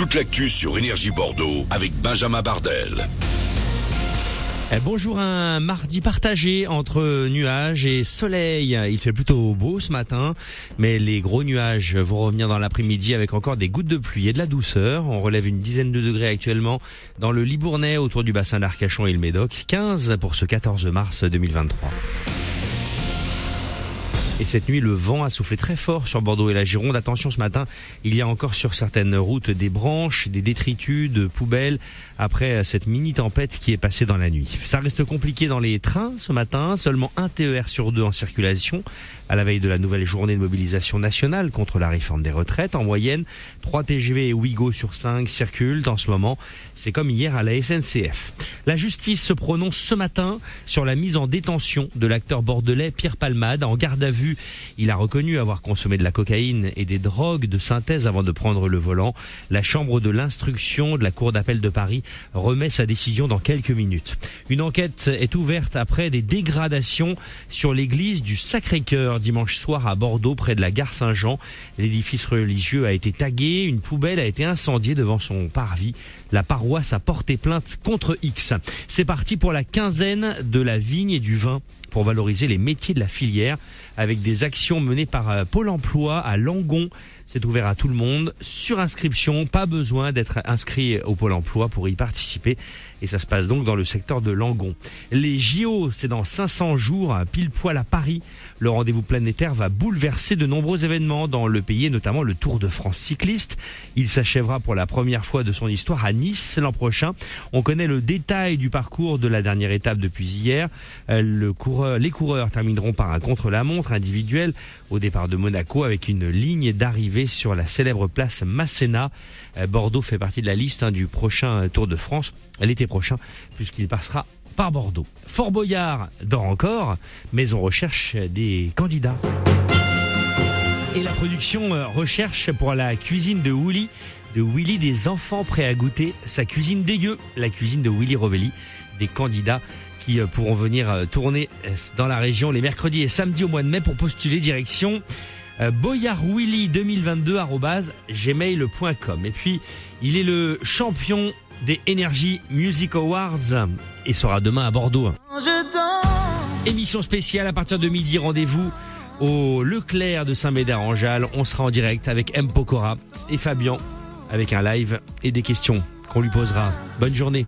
toute l'actu sur Énergie Bordeaux avec Benjamin Bardel. Eh, bonjour, un mardi partagé entre nuages et soleil. Il fait plutôt beau ce matin, mais les gros nuages vont revenir dans l'après-midi avec encore des gouttes de pluie et de la douceur. On relève une dizaine de degrés actuellement dans le Libournais autour du bassin d'Arcachon et le Médoc. 15 pour ce 14 mars 2023. Et cette nuit, le vent a soufflé très fort sur Bordeaux et la Gironde. Attention, ce matin, il y a encore sur certaines routes des branches, des détritus, de poubelles après cette mini tempête qui est passée dans la nuit. Ça reste compliqué dans les trains ce matin. Seulement un TER sur deux en circulation à la veille de la nouvelle journée de mobilisation nationale contre la réforme des retraites. En moyenne, 3 TGV et Ouigo sur 5 circulent en ce moment. C'est comme hier à la SNCF. La justice se prononce ce matin sur la mise en détention de l'acteur bordelais Pierre Palmade en garde à vue il a reconnu avoir consommé de la cocaïne et des drogues de synthèse avant de prendre le volant. La chambre de l'instruction de la Cour d'appel de Paris remet sa décision dans quelques minutes. Une enquête est ouverte après des dégradations sur l'église du Sacré-Cœur dimanche soir à Bordeaux près de la gare Saint-Jean. L'édifice religieux a été tagué, une poubelle a été incendiée devant son parvis. La paroisse a porté plainte contre X. C'est parti pour la quinzaine de la vigne et du vin pour valoriser les métiers de la filière avec des actions menées par euh, Pôle emploi à Langon. C'est ouvert à tout le monde, sur inscription, pas besoin d'être inscrit au Pôle emploi pour y participer. Et ça se passe donc dans le secteur de Langon. Les JO, c'est dans 500 jours, pile poil à Paris. Le rendez-vous planétaire va bouleverser de nombreux événements dans le pays, notamment le Tour de France cycliste. Il s'achèvera pour la première fois de son histoire à Nice l'an prochain. On connaît le détail du parcours de la dernière étape depuis hier. Euh, les coureurs termineront par un contre-la-montre individuel au départ de Monaco avec une ligne d'arrivée sur la célèbre place Masséna. Euh, Bordeaux fait partie de la liste hein, du prochain Tour de France l'été prochain, puisqu'il passera par Bordeaux. Fort Boyard dort encore, mais on recherche des candidats. Et la production euh, recherche pour la cuisine de Willy, de Willy des enfants prêts à goûter sa cuisine dégueu, la cuisine de Willy Rovelli, des candidats qui euh, pourront venir tourner dans la région les mercredis et samedis au mois de mai pour postuler direction euh, boyardwilly2022 Et puis, il est le champion des Energy Music Awards et sera demain à Bordeaux. Émission spéciale à partir de midi, rendez-vous au Leclerc de Saint-Médard-en-Jalles. On sera en direct avec M. Pokora et Fabien avec un live et des questions qu'on lui posera. Bonne journée.